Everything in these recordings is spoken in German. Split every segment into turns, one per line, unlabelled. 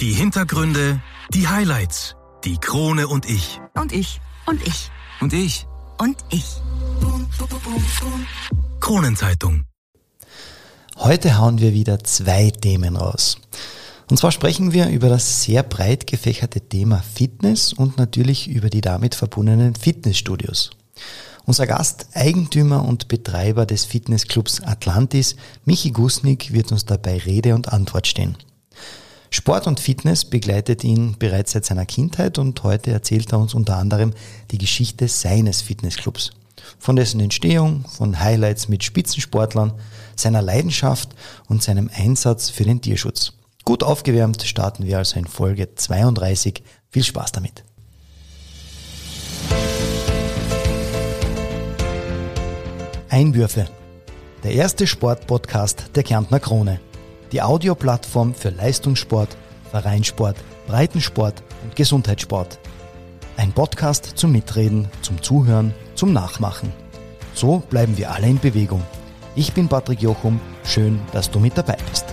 Die Hintergründe, die Highlights, die Krone und ich.
Und ich. Und ich.
Und ich.
Und ich.
Kronenzeitung.
Heute hauen wir wieder zwei Themen raus. Und zwar sprechen wir über das sehr breit gefächerte Thema Fitness und natürlich über die damit verbundenen Fitnessstudios. Unser Gast, Eigentümer und Betreiber des Fitnessclubs Atlantis, Michi Gusnik, wird uns dabei Rede und Antwort stehen. Sport und Fitness begleitet ihn bereits seit seiner Kindheit und heute erzählt er uns unter anderem die Geschichte seines Fitnessclubs. Von dessen Entstehung, von Highlights mit Spitzensportlern, seiner Leidenschaft und seinem Einsatz für den Tierschutz. Gut aufgewärmt starten wir also in Folge 32. Viel Spaß damit. Einwürfe. Der erste Sportpodcast der Kärntner Krone. Die Audioplattform für Leistungssport, Vereinssport, Breitensport und Gesundheitssport. Ein Podcast zum Mitreden, zum Zuhören, zum Nachmachen. So bleiben wir alle in Bewegung. Ich bin Patrick Jochum. Schön, dass du mit dabei bist.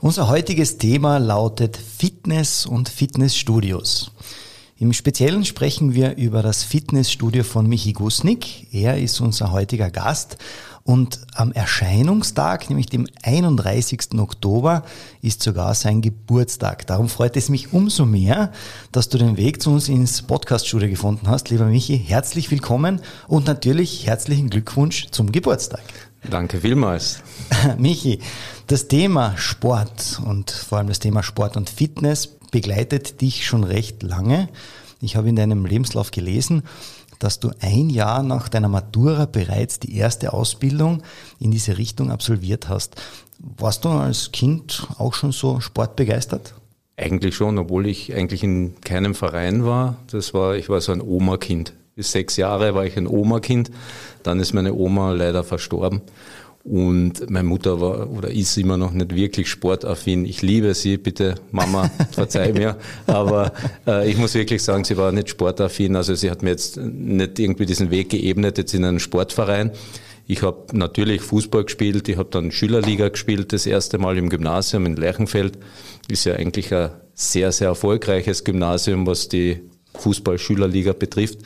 Unser heutiges Thema lautet Fitness und Fitnessstudios. Im Speziellen sprechen wir über das Fitnessstudio von Michi Gusnik. Er ist unser heutiger Gast und am Erscheinungstag, nämlich dem 31. Oktober, ist sogar sein Geburtstag. Darum freut es mich umso mehr, dass du den Weg zu uns ins Podcaststudio gefunden hast. Lieber Michi, herzlich willkommen und natürlich herzlichen Glückwunsch zum Geburtstag.
Danke vielmals.
Michi, das Thema Sport und vor allem das Thema Sport und Fitness begleitet dich schon recht lange. Ich habe in deinem Lebenslauf gelesen, dass du ein Jahr nach deiner Matura bereits die erste Ausbildung in diese Richtung absolviert hast. Warst du als Kind auch schon so sportbegeistert?
Eigentlich schon, obwohl ich eigentlich in keinem Verein war. Das war, ich war so ein Oma-Kind. Bis sechs Jahre war ich ein Oma-Kind. Dann ist meine Oma leider verstorben. Und meine Mutter war oder ist immer noch nicht wirklich sportaffin. Ich liebe sie, bitte Mama, verzeih mir. Aber äh, ich muss wirklich sagen, sie war nicht sportaffin. Also sie hat mir jetzt nicht irgendwie diesen Weg geebnet, jetzt in einen Sportverein. Ich habe natürlich Fußball gespielt, ich habe dann Schülerliga gespielt, das erste Mal im Gymnasium in Lerchenfeld. Ist ja eigentlich ein sehr, sehr erfolgreiches Gymnasium, was die Fußball-Schülerliga betrifft.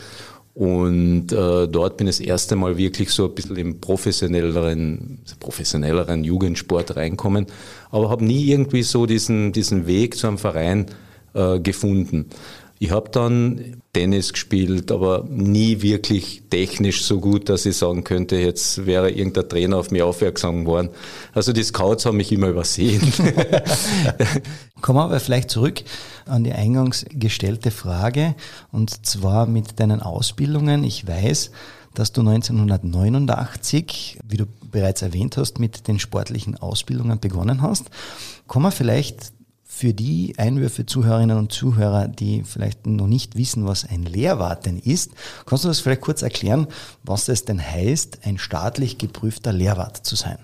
Und äh, dort bin ich das erste Mal wirklich so ein bisschen im professionelleren, professionelleren Jugendsport reinkommen, aber habe nie irgendwie so diesen, diesen Weg zu einem Verein äh, gefunden. Ich habe dann Tennis gespielt, aber nie wirklich technisch so gut, dass ich sagen könnte, jetzt wäre irgendein Trainer auf mich aufmerksam geworden. Also die Scouts haben mich immer übersehen.
Kommen wir aber vielleicht zurück an die eingangs gestellte Frage und zwar mit deinen Ausbildungen. Ich weiß, dass du 1989, wie du bereits erwähnt hast, mit den sportlichen Ausbildungen begonnen hast. Kommen wir vielleicht für die Einwürfe Zuhörerinnen und Zuhörer, die vielleicht noch nicht wissen, was ein Lehrwart denn ist, kannst du das vielleicht kurz erklären, was es denn heißt, ein staatlich geprüfter Lehrwart zu sein?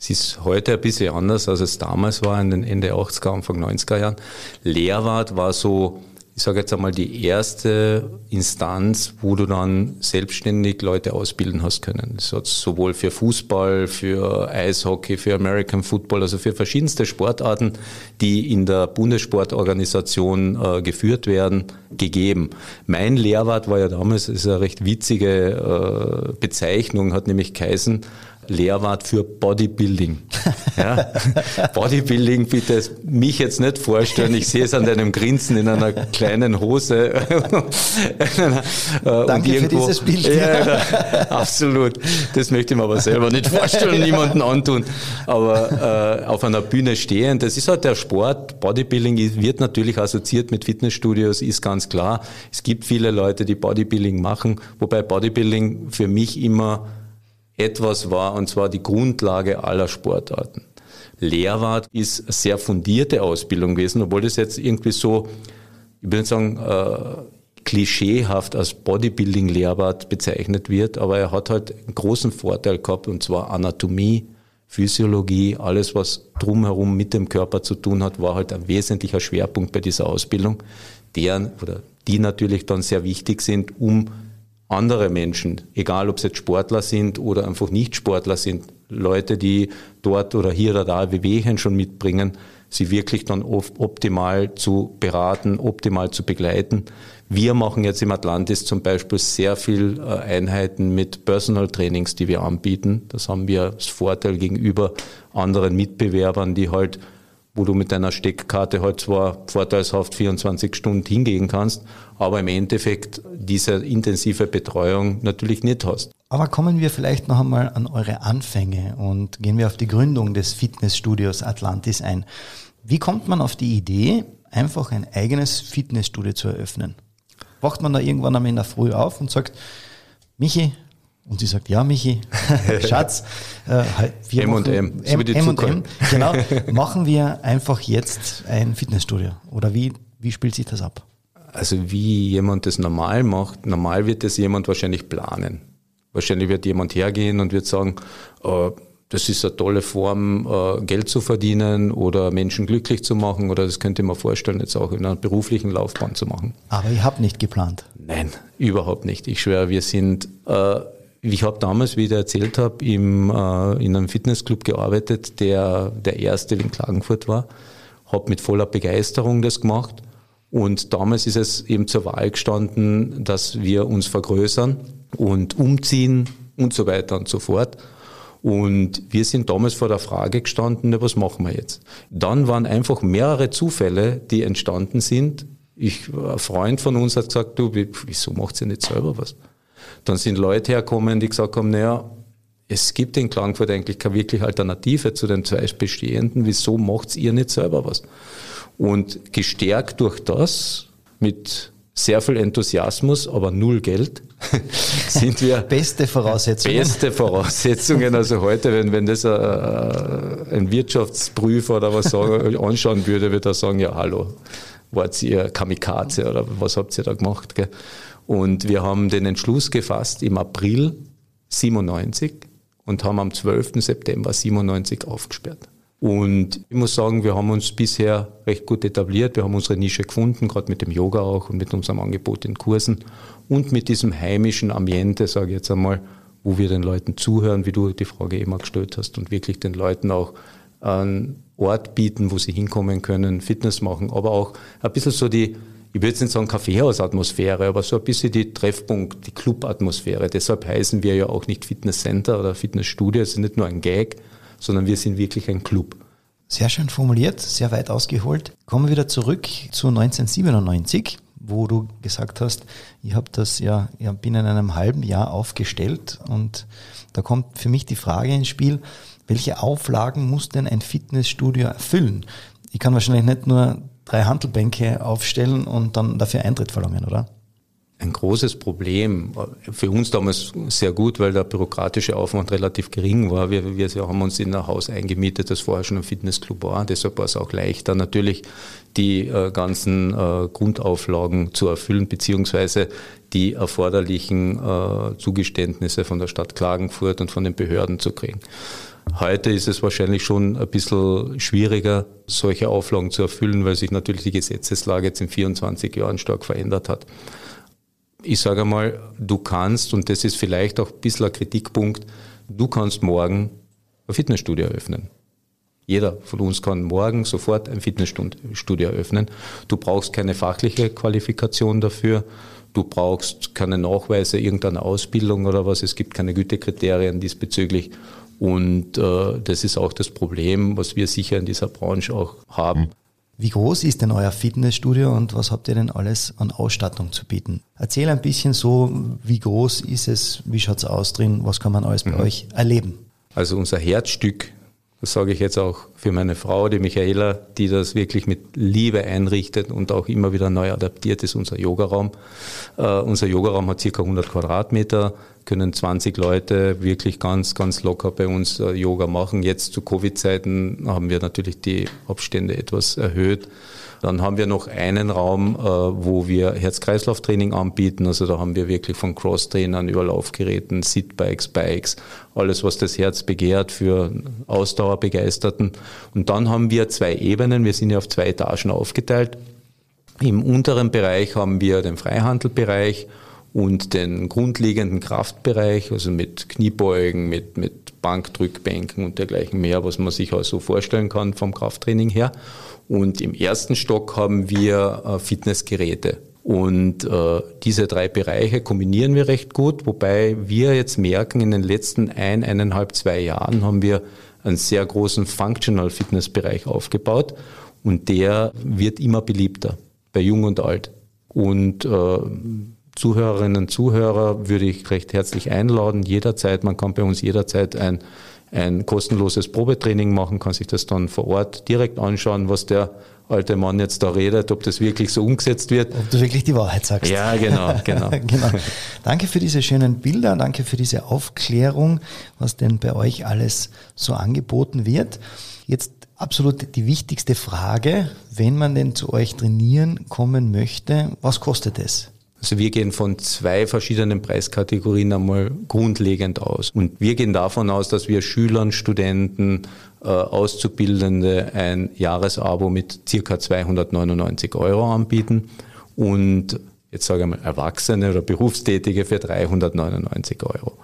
Es ist heute ein bisschen anders, als es damals war, in den Ende 80er, Anfang 90er Jahren. Lehrwart war so, ich sage jetzt einmal, die erste Instanz, wo du dann selbstständig Leute ausbilden hast können. Das hat sowohl für Fußball, für Eishockey, für American Football, also für verschiedenste Sportarten, die in der Bundessportorganisation äh, geführt werden, gegeben. Mein Lehrwart war ja damals, ist eine recht witzige äh, Bezeichnung, hat nämlich geheißen, Lehrwart für Bodybuilding. Ja? Bodybuilding, bitte mich jetzt nicht vorstellen. Ich sehe es an deinem Grinsen in einer kleinen Hose.
Danke irgendwo, für dieses Bild.
Ja, ja, absolut. Das möchte ich mir aber selber nicht vorstellen, niemanden antun. Aber äh, auf einer Bühne stehen, das ist halt der Sport. Bodybuilding wird natürlich assoziiert mit Fitnessstudios, ist ganz klar. Es gibt viele Leute, die Bodybuilding machen, wobei Bodybuilding für mich immer etwas war, und zwar die Grundlage aller Sportarten. Lehrwart ist eine sehr fundierte Ausbildung gewesen, obwohl das jetzt irgendwie so, ich würde sagen, äh, klischeehaft als Bodybuilding-Lehrwart bezeichnet wird, aber er hat halt einen großen Vorteil gehabt, und zwar Anatomie, Physiologie, alles, was drumherum mit dem Körper zu tun hat, war halt ein wesentlicher Schwerpunkt bei dieser Ausbildung, deren oder die natürlich dann sehr wichtig sind, um andere Menschen, egal ob es jetzt Sportler sind oder einfach nicht Sportler sind, Leute, die dort oder hier oder da Wehwehchen schon mitbringen, sie wirklich dann optimal zu beraten, optimal zu begleiten. Wir machen jetzt im Atlantis zum Beispiel sehr viel äh, Einheiten mit Personal Trainings, die wir anbieten. Das haben wir als Vorteil gegenüber anderen Mitbewerbern, die halt wo du mit deiner Steckkarte halt zwar vorteilshaft 24 Stunden hingehen kannst, aber im Endeffekt diese intensive Betreuung natürlich nicht hast.
Aber kommen wir vielleicht noch einmal an eure Anfänge und gehen wir auf die Gründung des Fitnessstudios Atlantis ein. Wie kommt man auf die Idee, einfach ein eigenes Fitnessstudio zu eröffnen? Wacht man da irgendwann in der Früh auf und sagt, Michi, und sie sagt, ja, Michi, Schatz,
äh, wir M und M,
M, M und M, genau, machen wir einfach jetzt ein Fitnessstudio. Oder wie, wie spielt sich das ab?
Also wie jemand das normal macht, normal wird das jemand wahrscheinlich planen. Wahrscheinlich wird jemand hergehen und wird sagen, äh, das ist eine tolle Form, äh, Geld zu verdienen oder Menschen glücklich zu machen oder das könnte man vorstellen, jetzt auch in einer beruflichen Laufbahn zu machen.
Aber ihr habt nicht geplant?
Nein, überhaupt nicht. Ich schwöre, wir sind äh, ich habe damals, wie ich erzählt habe, äh, in einem Fitnessclub gearbeitet, der der erste in Klagenfurt war. Habe mit voller Begeisterung das gemacht. Und damals ist es eben zur Wahl gestanden, dass wir uns vergrößern und umziehen und so weiter und so fort. Und wir sind damals vor der Frage gestanden, was machen wir jetzt? Dann waren einfach mehrere Zufälle, die entstanden sind. Ich, ein Freund von uns hat gesagt, du, wieso macht ihr nicht selber was? Dann sind Leute hergekommen, die gesagt haben, naja, es gibt in Klagenfurt eigentlich keine wirklich Alternative zu den zwei bestehenden. Wieso macht ihr nicht selber was? Und gestärkt durch das, mit sehr viel Enthusiasmus, aber null Geld, sind wir.
Beste Voraussetzungen.
Beste Voraussetzungen. Also heute, wenn, wenn das ein, äh, ein Wirtschaftsprüfer oder was sagen, anschauen würde, würde er sagen, ja, hallo, wart ihr Kamikaze oder was habt ihr da gemacht? Gell? Und wir haben den Entschluss gefasst im April 97 und haben am 12. September 97 aufgesperrt. Und ich muss sagen, wir haben uns bisher recht gut etabliert. Wir haben unsere Nische gefunden, gerade mit dem Yoga auch und mit unserem Angebot in Kursen und mit diesem heimischen Ambiente, sage ich jetzt einmal, wo wir den Leuten zuhören, wie du die Frage immer gestellt hast und wirklich den Leuten auch einen Ort bieten, wo sie hinkommen können, Fitness machen, aber auch ein bisschen so die, ich würde jetzt nicht sagen Kaffeehausatmosphäre, aber so ein bisschen die Treffpunkt, die Clubatmosphäre. Deshalb heißen wir ja auch nicht Fitnesscenter oder Fitnessstudio. Es ist nicht nur ein Gag, sondern wir sind wirklich ein Club.
Sehr schön formuliert, sehr weit ausgeholt. Kommen wir wieder zurück zu 1997, wo du gesagt hast, ich habe das ja, ja binnen einem halben Jahr aufgestellt und da kommt für mich die Frage ins Spiel, welche Auflagen muss denn ein Fitnessstudio erfüllen? Ich kann wahrscheinlich nicht nur drei Handelbänke aufstellen und dann dafür Eintritt verlangen, oder?
Ein großes Problem, für uns damals sehr gut, weil der bürokratische Aufwand relativ gering war. Wir, wir haben uns in ein Haus eingemietet, das vorher schon ein Fitnessclub war. Deshalb war es auch leichter, natürlich die äh, ganzen äh, Grundauflagen zu erfüllen, beziehungsweise die erforderlichen äh, Zugeständnisse von der Stadt Klagenfurt und von den Behörden zu kriegen. Heute ist es wahrscheinlich schon ein bisschen schwieriger, solche Auflagen zu erfüllen, weil sich natürlich die Gesetzeslage jetzt in 24 Jahren stark verändert hat. Ich sage einmal, du kannst, und das ist vielleicht auch ein bisschen ein Kritikpunkt, du kannst morgen ein Fitnessstudio eröffnen. Jeder von uns kann morgen sofort ein Fitnessstudio eröffnen. Du brauchst keine fachliche Qualifikation dafür. Du brauchst keine Nachweise irgendeiner Ausbildung oder was. Es gibt keine Gütekriterien diesbezüglich. Und äh, das ist auch das Problem, was wir sicher in dieser Branche auch haben.
Wie groß ist denn euer Fitnessstudio und was habt ihr denn alles an Ausstattung zu bieten? Erzähl ein bisschen so, wie groß ist es, wie schaut es aus drin, was kann man alles bei mhm. euch erleben?
Also unser Herzstück das sage ich jetzt auch für meine Frau, die Michaela, die das wirklich mit Liebe einrichtet und auch immer wieder neu adaptiert, ist unser Yogaraum. Uh, unser Yogaraum hat circa 100 Quadratmeter, können 20 Leute wirklich ganz, ganz locker bei uns uh, Yoga machen. Jetzt zu Covid-Zeiten haben wir natürlich die Abstände etwas erhöht. Dann haben wir noch einen Raum, äh, wo wir Herz-Kreislauf-Training anbieten. Also da haben wir wirklich von Cross-Trainern über Laufgeräten, Sit-Bikes, Bikes, alles, was das Herz begehrt für Ausdauerbegeisterten. Und dann haben wir zwei Ebenen. Wir sind ja auf zwei Etagen aufgeteilt. Im unteren Bereich haben wir den Freihandelbereich und den grundlegenden Kraftbereich, also mit Kniebeugen, mit, mit Bankdrückbänken und dergleichen mehr, was man sich auch so vorstellen kann vom Krafttraining her. Und im ersten Stock haben wir äh, Fitnessgeräte. Und äh, diese drei Bereiche kombinieren wir recht gut, wobei wir jetzt merken, in den letzten ein, eineinhalb, zwei Jahren haben wir einen sehr großen Functional Fitness Bereich aufgebaut und der wird immer beliebter bei Jung und Alt. Und äh, Zuhörerinnen und Zuhörer würde ich recht herzlich einladen, jederzeit, man kann bei uns jederzeit ein, ein kostenloses Probetraining machen, kann sich das dann vor Ort direkt anschauen, was der alte Mann jetzt da redet, ob das wirklich so umgesetzt wird.
Ob du wirklich die Wahrheit sagst.
Ja, genau, genau. genau.
Danke für diese schönen Bilder, danke für diese Aufklärung, was denn bei euch alles so angeboten wird. Jetzt absolut die wichtigste Frage, wenn man denn zu euch trainieren kommen möchte, was kostet es?
Also wir gehen von zwei verschiedenen Preiskategorien einmal grundlegend aus. Und wir gehen davon aus, dass wir Schülern, Studenten, äh, Auszubildende ein Jahresabo mit circa 299 Euro anbieten und jetzt sage ich mal Erwachsene oder Berufstätige für 399 Euro.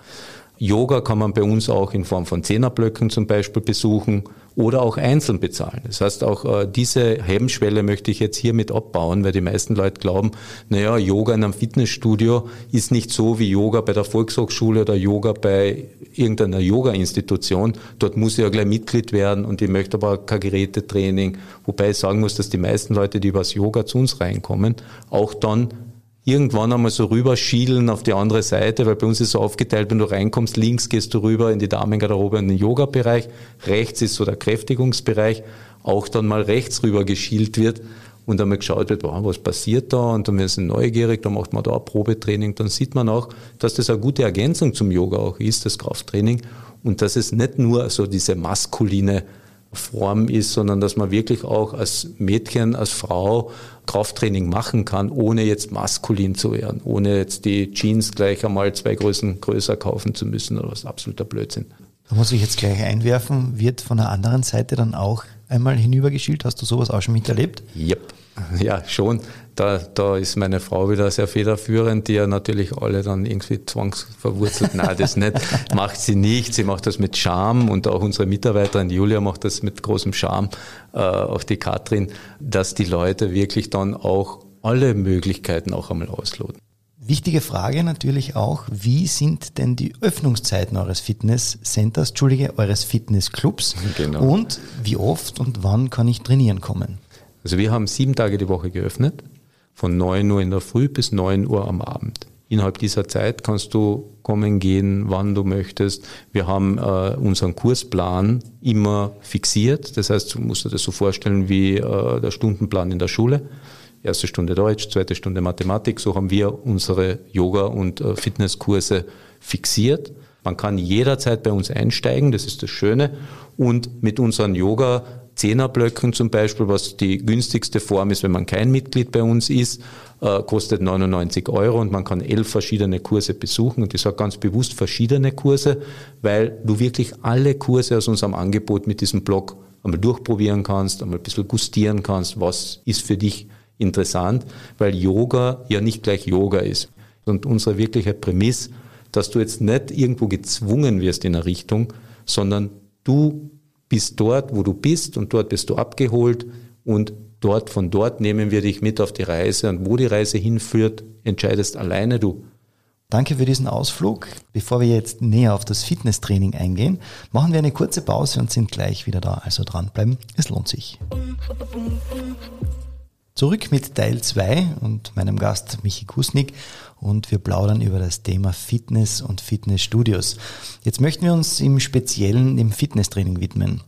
Yoga kann man bei uns auch in Form von Zehnerblöcken zum Beispiel besuchen oder auch einzeln bezahlen. Das heißt, auch äh, diese Hemmschwelle möchte ich jetzt hiermit abbauen, weil die meisten Leute glauben, naja, Yoga in einem Fitnessstudio ist nicht so wie Yoga bei der Volkshochschule oder Yoga bei irgendeiner Yoga-Institution. Dort muss ich ja gleich Mitglied werden und ich möchte aber kein Gerätetraining. Wobei ich sagen muss, dass die meisten Leute, die übers Yoga zu uns reinkommen, auch dann irgendwann einmal so rüberschielen auf die andere Seite, weil bei uns ist so aufgeteilt, wenn du reinkommst, links gehst du rüber in die Damengarderobe in den Yoga-Bereich, rechts ist so der Kräftigungsbereich, auch dann mal rechts rüber geschielt wird und dann mal geschaut wird, wow, was passiert da? Und dann werden sie neugierig, dann macht man da ein Probetraining, dann sieht man auch, dass das eine gute Ergänzung zum Yoga auch ist, das Krafttraining. Und dass es nicht nur so diese maskuline Form ist, sondern dass man wirklich auch als Mädchen, als Frau Krafttraining machen kann, ohne jetzt maskulin zu werden, ohne jetzt die Jeans gleich einmal zwei Größen größer kaufen zu müssen oder was absoluter Blödsinn.
Da muss ich jetzt gleich einwerfen, wird von der anderen Seite dann auch einmal hinübergeschielt? Hast du sowas auch schon miterlebt?
Yep. Ja, schon. Da, da ist meine Frau wieder sehr federführend, die ja natürlich alle dann irgendwie zwangsverwurzelt. Nein, das nicht. Macht sie nicht. Sie macht das mit Charme und auch unsere Mitarbeiterin Julia macht das mit großem Charme, äh, auch die Katrin, dass die Leute wirklich dann auch alle Möglichkeiten auch einmal ausloten.
Wichtige Frage natürlich auch, wie sind denn die Öffnungszeiten eures Fitnesscenters, Entschuldige, eures Fitnessclubs genau. und wie oft und wann kann ich trainieren kommen?
Also wir haben sieben Tage die Woche geöffnet, von 9 Uhr in der Früh bis 9 Uhr am Abend. Innerhalb dieser Zeit kannst du kommen, gehen, wann du möchtest. Wir haben äh, unseren Kursplan immer fixiert. Das heißt, du musst dir das so vorstellen wie äh, der Stundenplan in der Schule. Erste Stunde Deutsch, zweite Stunde Mathematik. So haben wir unsere Yoga- und äh, Fitnesskurse fixiert. Man kann jederzeit bei uns einsteigen, das ist das Schöne. Und mit unseren Yoga Zehnerblöcken zum Beispiel, was die günstigste Form ist, wenn man kein Mitglied bei uns ist, äh, kostet 99 Euro und man kann elf verschiedene Kurse besuchen. Und ich sage ganz bewusst verschiedene Kurse, weil du wirklich alle Kurse aus unserem Angebot mit diesem Blog einmal durchprobieren kannst, einmal ein bisschen gustieren kannst, was ist für dich interessant, weil Yoga ja nicht gleich Yoga ist. Und unsere wirkliche Prämisse, dass du jetzt nicht irgendwo gezwungen wirst in eine Richtung, sondern du bist dort, wo du bist und dort bist du abgeholt und dort, von dort nehmen wir dich mit auf die Reise und wo die Reise hinführt, entscheidest alleine du.
Danke für diesen Ausflug. Bevor wir jetzt näher auf das Fitnesstraining eingehen, machen wir eine kurze Pause und sind gleich wieder da. Also dranbleiben, es lohnt sich. Zurück mit Teil 2 und meinem Gast Michi Kusnik und wir plaudern über das Thema Fitness und Fitnessstudios. Jetzt möchten wir uns im Speziellen dem Fitnesstraining widmen.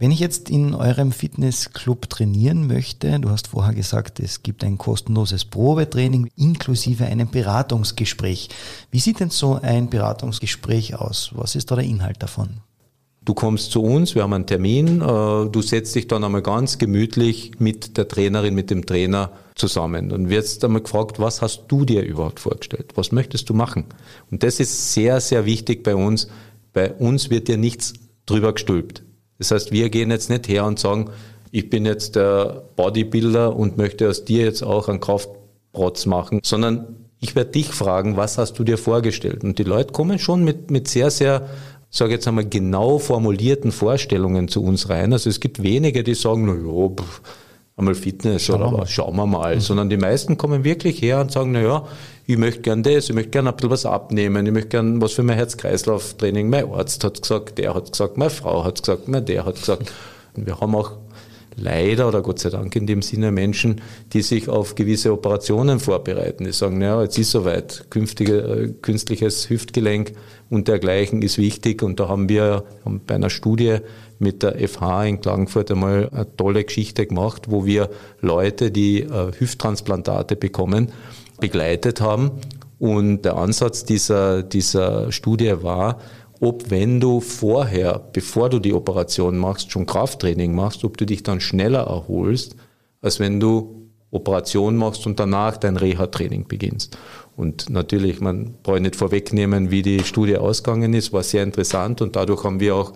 Wenn ich jetzt in eurem Fitnessclub trainieren möchte, du hast vorher gesagt, es gibt ein kostenloses Probetraining inklusive einem Beratungsgespräch. Wie sieht denn so ein Beratungsgespräch aus? Was ist da der Inhalt davon?
Du kommst zu uns, wir haben einen Termin, äh, du setzt dich dann einmal ganz gemütlich mit der Trainerin, mit dem Trainer zusammen. Dann wirst einmal gefragt, was hast du dir überhaupt vorgestellt? Was möchtest du machen? Und das ist sehr, sehr wichtig bei uns. Bei uns wird dir nichts drüber gestülpt. Das heißt, wir gehen jetzt nicht her und sagen, ich bin jetzt der Bodybuilder und möchte aus dir jetzt auch einen Kraftprotz machen, sondern ich werde dich fragen, was hast du dir vorgestellt? Und die Leute kommen schon mit, mit sehr, sehr, sage jetzt einmal, genau formulierten Vorstellungen zu uns rein. Also es gibt wenige, die sagen, na ja, einmal Fitness schauen oder was, schauen wir mal. Mhm. Sondern die meisten kommen wirklich her und sagen, na ja, ich möchte gern das, ich möchte gern ein bisschen was abnehmen, ich möchte gern was für mein Herz-Kreislauf-Training. Mein Arzt hat gesagt, der hat gesagt, meine Frau hat gesagt, mein der hat gesagt. Und wir haben auch leider oder Gott sei Dank in dem Sinne Menschen, die sich auf gewisse Operationen vorbereiten. Die sagen, naja, jetzt ist soweit, künftige, äh, künstliches Hüftgelenk und dergleichen ist wichtig. Und da haben wir bei einer Studie mit der FH in Klagenfurt einmal eine tolle Geschichte gemacht, wo wir Leute, die äh, Hüfttransplantate bekommen, begleitet haben. Und der Ansatz dieser, dieser Studie war, ob wenn du vorher, bevor du die Operation machst, schon Krafttraining machst, ob du dich dann schneller erholst, als wenn du Operation machst und danach dein Reha-Training beginnst. Und natürlich, man braucht nicht vorwegnehmen, wie die Studie ausgegangen ist, war sehr interessant und dadurch haben wir auch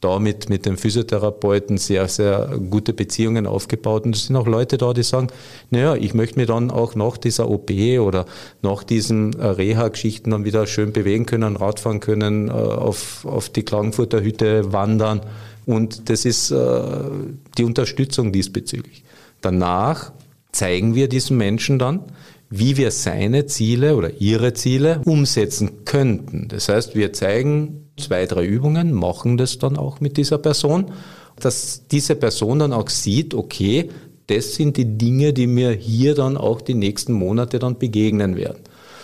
da mit, mit den Physiotherapeuten sehr, sehr gute Beziehungen aufgebaut. Und es sind auch Leute da, die sagen, naja, ich möchte mir dann auch nach dieser OP oder nach diesen äh, Reha-Geschichten dann wieder schön bewegen können, Radfahren können, äh, auf, auf die Klagenfurter Hütte wandern. Und das ist äh, die Unterstützung diesbezüglich. Danach zeigen wir diesen Menschen dann, wie wir seine Ziele oder ihre Ziele umsetzen könnten. Das heißt, wir zeigen zwei, drei Übungen, machen das dann auch mit dieser Person, dass diese Person dann auch sieht, okay, das sind die Dinge, die mir hier dann auch die nächsten Monate dann begegnen werden.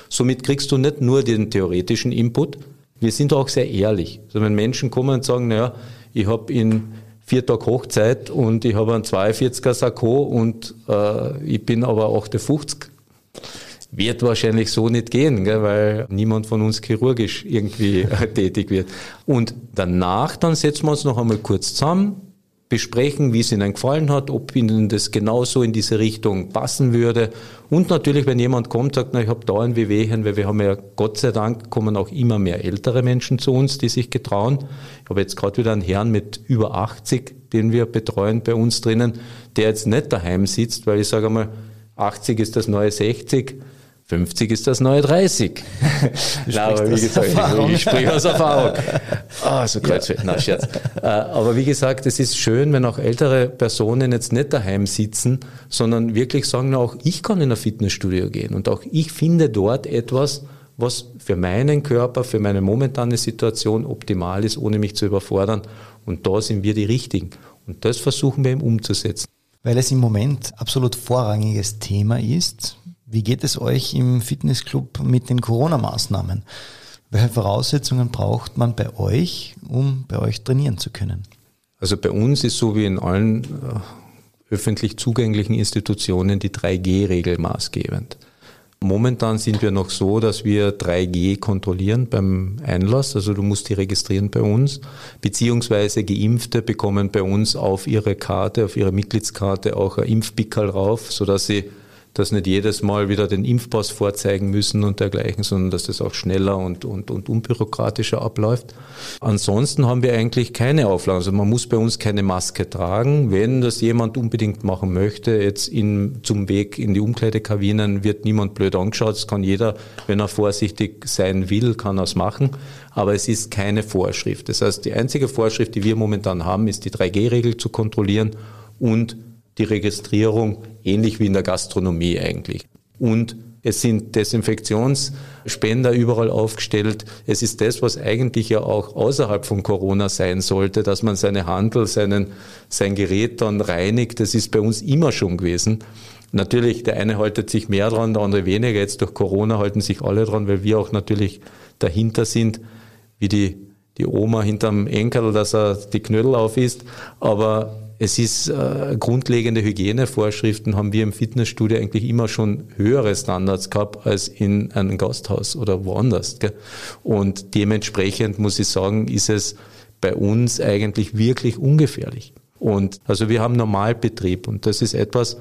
Somit kriegst du nicht nur den theoretischen Input, wir sind auch sehr ehrlich. Also wenn Menschen kommen und sagen, naja, ich habe in vier Tage Hochzeit und ich habe einen 42er Sakko und äh, ich bin aber 58, wird wahrscheinlich so nicht gehen, gell, weil niemand von uns chirurgisch irgendwie tätig wird. Und danach, dann setzen wir uns noch einmal kurz zusammen, besprechen, wie es Ihnen gefallen hat, ob Ihnen das genauso in diese Richtung passen würde. Und natürlich, wenn jemand kommt, sagt, na, ich habe da ein Wehwehchen, weil wir haben ja, Gott sei Dank, kommen auch immer mehr ältere Menschen zu uns, die sich getrauen. Ich habe jetzt gerade wieder einen Herrn mit über 80, den wir betreuen bei uns drinnen, der jetzt nicht daheim sitzt, weil ich sage einmal, 80 ist das neue 60, 50 ist das neue 30. Na, aber wie gesagt, ich spreche aus Erfahrung. Ah, oh, so Kreuzfeld, ja. na Scherz. Äh, aber wie gesagt, es ist schön, wenn auch ältere Personen jetzt nicht daheim sitzen, sondern wirklich sagen, auch ich kann in ein Fitnessstudio gehen und auch ich finde dort etwas, was für meinen Körper, für meine momentane Situation optimal ist, ohne mich zu überfordern. Und da sind wir die Richtigen. Und das versuchen wir eben umzusetzen.
Weil es im Moment absolut vorrangiges Thema ist. Wie geht es euch im Fitnessclub mit den Corona-Maßnahmen? Welche Voraussetzungen braucht man bei euch, um bei euch trainieren zu können?
Also bei uns ist so wie in allen äh, öffentlich zugänglichen Institutionen die 3G-Regel maßgebend. Momentan sind wir noch so, dass wir 3G kontrollieren beim Einlass. Also du musst die registrieren bei uns. Beziehungsweise Geimpfte bekommen bei uns auf ihre Karte, auf ihre Mitgliedskarte auch ein Impfpickel rauf, sodass sie dass nicht jedes Mal wieder den Impfpass vorzeigen müssen und dergleichen, sondern dass das auch schneller und, und, und unbürokratischer abläuft. Ansonsten haben wir eigentlich keine Auflagen. Also man muss bei uns keine Maske tragen. Wenn das jemand unbedingt machen möchte, jetzt in, zum Weg in die Umkleidekabinen wird niemand blöd angeschaut. Das kann jeder, wenn er vorsichtig sein will, kann es machen. Aber es ist keine Vorschrift. Das heißt, die einzige Vorschrift, die wir momentan haben, ist die 3G-Regel zu kontrollieren und die Registrierung ähnlich wie in der Gastronomie eigentlich. Und es sind Desinfektionsspender überall aufgestellt. Es ist das, was eigentlich ja auch außerhalb von Corona sein sollte, dass man seine Handel, seinen, sein Gerät dann reinigt. Das ist bei uns immer schon gewesen. Natürlich, der eine haltet sich mehr dran, der andere weniger. Jetzt durch Corona halten sich alle dran, weil wir auch natürlich dahinter sind, wie die, die Oma hinterm Enkel, dass er die Knödel auf isst. Aber es ist äh, grundlegende Hygienevorschriften haben wir im Fitnessstudio eigentlich immer schon höhere Standards gehabt als in einem Gasthaus oder woanders. Gell? Und dementsprechend muss ich sagen, ist es bei uns eigentlich wirklich ungefährlich. Und also wir haben Normalbetrieb und das ist etwas,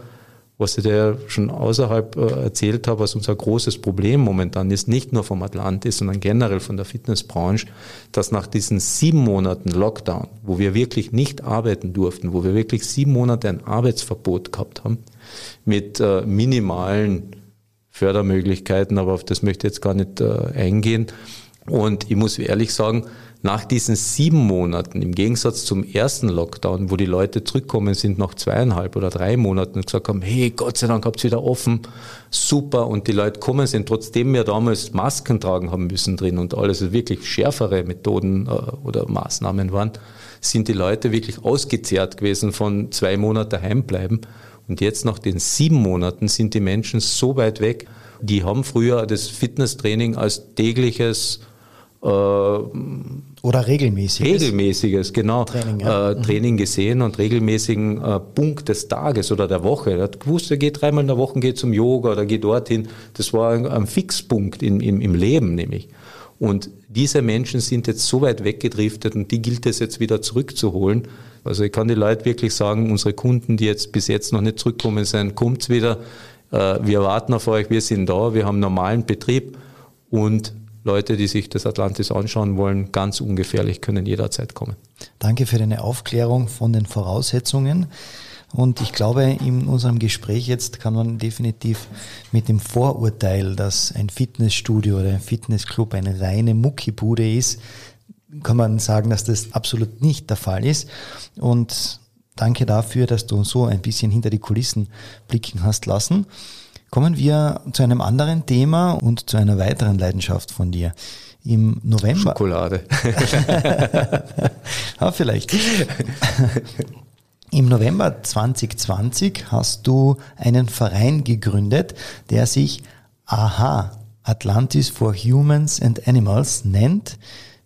was ich dir schon außerhalb äh, erzählt habe, was unser großes Problem momentan ist, nicht nur vom Atlantis, sondern generell von der Fitnessbranche, dass nach diesen sieben Monaten Lockdown, wo wir wirklich nicht arbeiten durften, wo wir wirklich sieben Monate ein Arbeitsverbot gehabt haben, mit äh, minimalen Fördermöglichkeiten, aber auf das möchte ich jetzt gar nicht äh, eingehen. Und ich muss ehrlich sagen, nach diesen sieben Monaten, im Gegensatz zum ersten Lockdown, wo die Leute zurückkommen sind nach zweieinhalb oder drei Monaten und gesagt haben, hey, Gott sei Dank habt ihr wieder offen, super, und die Leute kommen sind, trotzdem wir damals Masken tragen haben müssen drin und alles wirklich schärfere Methoden äh, oder Maßnahmen waren, sind die Leute wirklich ausgezehrt gewesen von zwei Monaten heimbleiben. Und jetzt nach den sieben Monaten sind die Menschen so weit weg, die haben früher das Fitnesstraining als tägliches
oder regelmäßiges.
Regelmäßiges, genau. Training, ja. äh, mhm. Training gesehen und regelmäßigen äh, Punkt des Tages oder der Woche. Er hat gewusst, er geht dreimal in der Woche geht zum Yoga oder geht dorthin. Das war ein, ein Fixpunkt in, im, im Leben nämlich. Und diese Menschen sind jetzt so weit weggedriftet und die gilt es jetzt wieder zurückzuholen. Also ich kann die Leute wirklich sagen, unsere Kunden, die jetzt bis jetzt noch nicht zurückkommen sind, kommt's wieder. Äh, wir warten auf euch, wir sind da, wir haben normalen Betrieb und Leute, die sich das Atlantis anschauen wollen, ganz ungefährlich können jederzeit kommen.
Danke für deine Aufklärung von den Voraussetzungen. Und ich glaube, in unserem Gespräch jetzt kann man definitiv mit dem Vorurteil, dass ein Fitnessstudio oder ein Fitnessclub eine reine Muckibude ist, kann man sagen, dass das absolut nicht der Fall ist. Und danke dafür, dass du so ein bisschen hinter die Kulissen blicken hast lassen. Kommen wir zu einem anderen Thema und zu einer weiteren Leidenschaft von dir. Im November.
Schokolade.
ja, vielleicht. Im November 2020 hast du einen Verein gegründet, der sich AHA, Atlantis for Humans and Animals, nennt.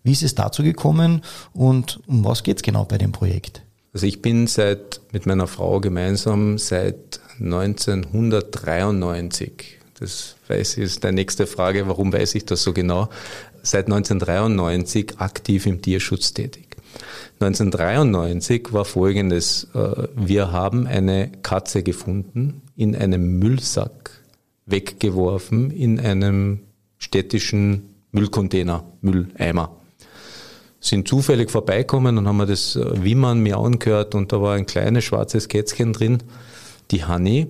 Wie ist es dazu gekommen und um was geht es genau bei dem Projekt?
Also ich bin seit mit meiner Frau gemeinsam seit 1993. Das weiß ich, ist die nächste Frage, warum weiß ich das so genau? Seit 1993 aktiv im Tierschutz tätig. 1993 war folgendes, äh, wir haben eine Katze gefunden, in einem Müllsack weggeworfen, in einem städtischen Müllcontainer, Mülleimer. Sind zufällig vorbeikommen und haben das äh, Wimmern mir angehört und da war ein kleines schwarzes Kätzchen drin die Hanni.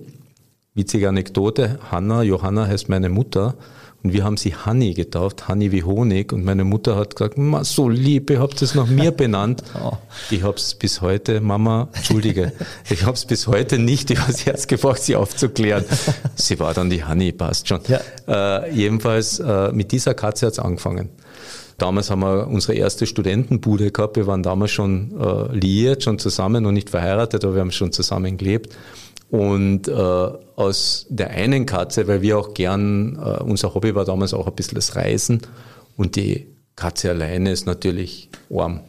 Witzige Anekdote, Hanna, Johanna heißt meine Mutter und wir haben sie Hanni getauft, Hanni wie Honig und meine Mutter hat gesagt, Ma, so lieb, ihr habt es nach mir benannt. Oh. Ich habe es bis heute, Mama, entschuldige, ich habe es bis heute nicht übers Herz gebracht, sie aufzuklären. Sie war dann die Hanni, passt schon. Ja. Äh, jedenfalls, äh, mit dieser Katze hat es angefangen. Damals haben wir unsere erste Studentenbude gehabt. Wir waren damals schon äh, liiert, schon zusammen und nicht verheiratet, aber wir haben schon zusammen gelebt. Und äh, aus der einen Katze, weil wir auch gern, äh, unser Hobby war damals auch ein bisschen das Reisen und die Katze alleine ist natürlich arm.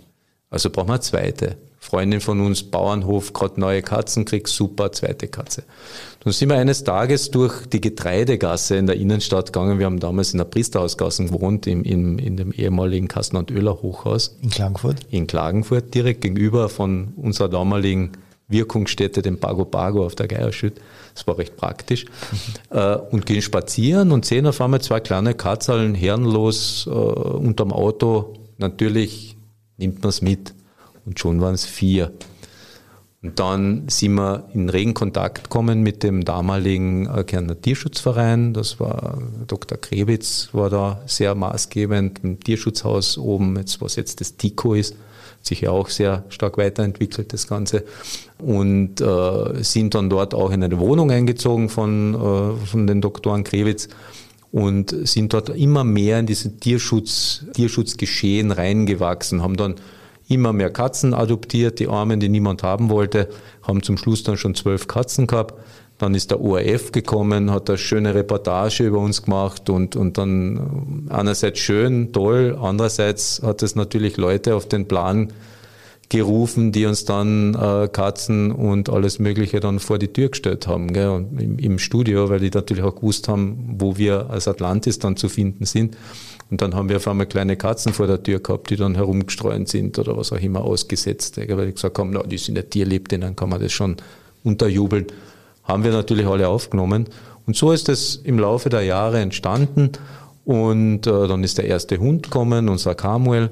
Also brauchen wir eine zweite. Freundin von uns, Bauernhof, gerade neue Katzen kriegt, super, zweite Katze. Dann sind wir eines Tages durch die Getreidegasse in der Innenstadt gegangen. Wir haben damals in der Priesterhausgasse gewohnt, im, im, in dem ehemaligen Kasten- und Öler Hochhaus.
In Klagenfurt?
In Klagenfurt, direkt gegenüber von unserer damaligen Wirkungsstätte, dem Pago Pago auf der Geierschütt. Das war recht praktisch. äh, und gehen spazieren und sehen auf einmal zwei kleine Katzallen herrenlos äh, unterm Auto. Natürlich nimmt man es mit. Und schon waren es vier. Und dann sind wir in regen Kontakt gekommen mit dem damaligen äh, Kärntner Tierschutzverein. Das war Dr. Krebitz, war da sehr maßgebend im Tierschutzhaus oben, jetzt, was jetzt das TICO ist sich ja auch sehr stark weiterentwickelt, das Ganze. Und äh, sind dann dort auch in eine Wohnung eingezogen von, äh, von den Doktoren Krewitz und sind dort immer mehr in diesen Tierschutz, Tierschutzgeschehen reingewachsen, haben dann immer mehr Katzen adoptiert, die Armen, die niemand haben wollte, haben zum Schluss dann schon zwölf Katzen gehabt dann ist der ORF gekommen, hat eine schöne Reportage über uns gemacht und, und dann einerseits schön, toll, andererseits hat es natürlich Leute auf den Plan gerufen, die uns dann äh, Katzen und alles Mögliche dann vor die Tür gestellt haben, gell, und im, im Studio, weil die natürlich auch gewusst haben, wo wir als Atlantis dann zu finden sind. Und dann haben wir auf einmal kleine Katzen vor der Tür gehabt, die dann herumgestreut sind oder was auch immer ausgesetzt, gell, weil die gesagt haben, na, die sind ja tierlieb, denen kann man das schon unterjubeln haben wir natürlich alle aufgenommen. Und so ist es im Laufe der Jahre entstanden. Und äh, dann ist der erste Hund gekommen, unser Samuel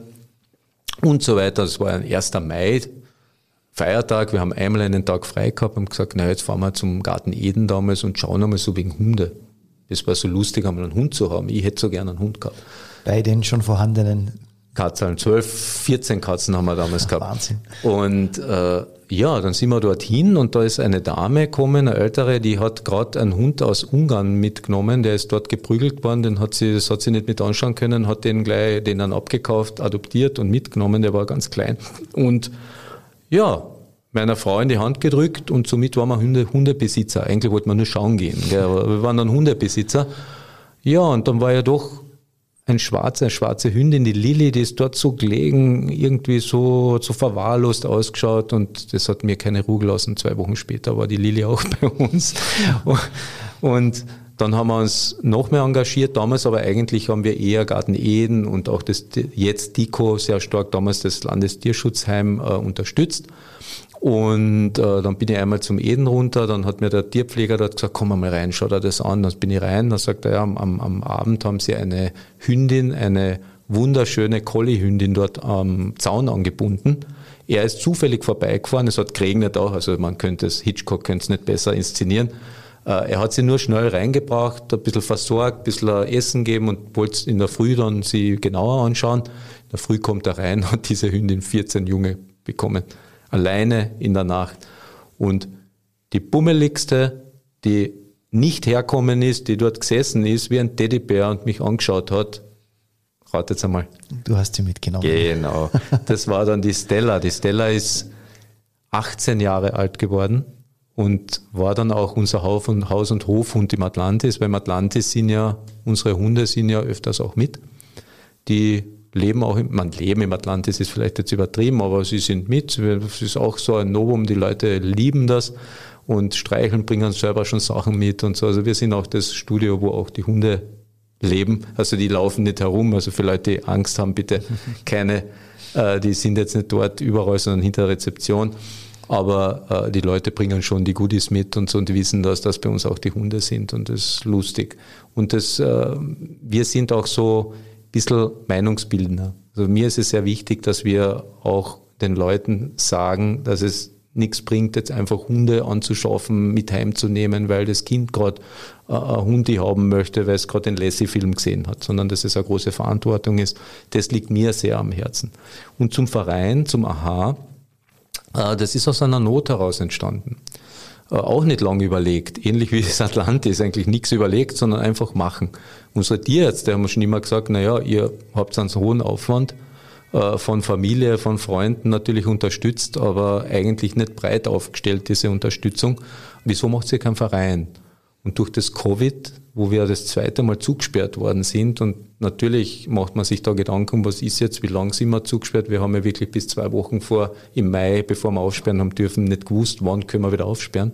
und so weiter. Das war ein 1. Mai, Feiertag. Wir haben einmal einen Tag frei gehabt und gesagt, na jetzt fahren wir zum Garten Eden damals und schauen einmal so wegen Hunde. Das war so lustig, einmal einen Hund zu haben. Ich hätte so gerne einen Hund gehabt.
Bei den schon vorhandenen
Katzen, 12, 14 Katzen haben wir damals gehabt.
Wahnsinn.
Und äh, ja, dann sind wir dorthin und da ist eine Dame gekommen, eine ältere, die hat gerade einen Hund aus Ungarn mitgenommen, der ist dort geprügelt worden, den hat sie, das hat sie nicht mit anschauen können, hat den gleich, den dann abgekauft, adoptiert und mitgenommen, der war ganz klein. Und ja, meiner Frau in die Hand gedrückt und somit waren wir Hunde, Hundebesitzer. Eigentlich wollten wir nur schauen gehen, gell, aber wir waren dann Hundebesitzer. Ja, und dann war ja doch ein schwarzer, eine schwarze Hündin, die Lilly, die ist dort so gelegen, irgendwie so, so verwahrlost ausgeschaut und das hat mir keine Ruhe gelassen. Zwei Wochen später war die Lilly auch bei uns. Und dann haben wir uns noch mehr engagiert. Damals aber eigentlich haben wir eher Garten Eden und auch das jetzt DICO sehr stark damals das Landestierschutzheim äh, unterstützt. Und äh, dann bin ich einmal zum Eden runter, dann hat mir der Tierpfleger dort gesagt, komm mal rein, schau dir das an. Dann bin ich rein, dann sagt er, ja, am, am Abend haben sie eine Hündin, eine wunderschöne Collie-Hündin dort am Zaun angebunden. Er ist zufällig vorbeigefahren, es hat geregnet auch, also man könnte es, Hitchcock könnte es nicht besser inszenieren. Äh, er hat sie nur schnell reingebracht, ein bisschen versorgt, ein bisschen Essen geben und wollte in der Früh dann sie genauer anschauen. In der Früh kommt er rein und diese Hündin 14 Junge bekommen alleine in der Nacht. Und die bummeligste, die nicht herkommen ist, die dort gesessen ist, wie ein Teddybär und mich angeschaut hat, ratet einmal.
Du hast sie mitgenommen.
Genau. Das war dann die Stella. Die Stella ist 18 Jahre alt geworden und war dann auch unser Haus- und Hofhund im Atlantis, weil im Atlantis sind ja, unsere Hunde sind ja öfters auch mit. Die leben auch, im, man leben im Atlantis ist vielleicht jetzt übertrieben, aber sie sind mit. Es ist auch so ein Novum, die Leute lieben das und streicheln, bringen selber schon Sachen mit und so. Also wir sind auch das Studio, wo auch die Hunde leben. Also die laufen nicht herum. Also für Leute, die Angst haben, bitte keine, äh, die sind jetzt nicht dort überall, sondern hinter der Rezeption. Aber äh, die Leute bringen schon die Goodies mit und so und die wissen, dass das bei uns auch die Hunde sind und das ist lustig. Und das, äh, wir sind auch so bisschen Meinungsbildner. Also mir ist es sehr wichtig, dass wir auch den Leuten sagen, dass es nichts bringt, jetzt einfach Hunde anzuschaffen, mit heimzunehmen, weil das Kind gerade äh, ein Hundi haben möchte, weil es gerade den Lassie-Film gesehen hat, sondern dass es eine große Verantwortung ist. Das liegt mir sehr am Herzen. Und zum Verein, zum AHA, äh, das ist aus einer Not heraus entstanden. Äh, auch nicht lange überlegt. Ähnlich wie das Atlantis, eigentlich nichts überlegt, sondern einfach machen. Unsere Tierärzte haben schon immer gesagt, naja, ihr habt einen hohen Aufwand äh, von Familie, von Freunden natürlich unterstützt, aber eigentlich nicht breit aufgestellt, diese Unterstützung. Wieso macht ihr keinen Verein? Und durch das Covid, wo wir das zweite Mal zugesperrt worden sind, und natürlich macht man sich da Gedanken, was ist jetzt, wie lange sind wir zugesperrt? Wir haben ja wirklich bis zwei Wochen vor, im Mai, bevor wir aufsperren haben dürfen, nicht gewusst, wann können wir wieder aufsperren.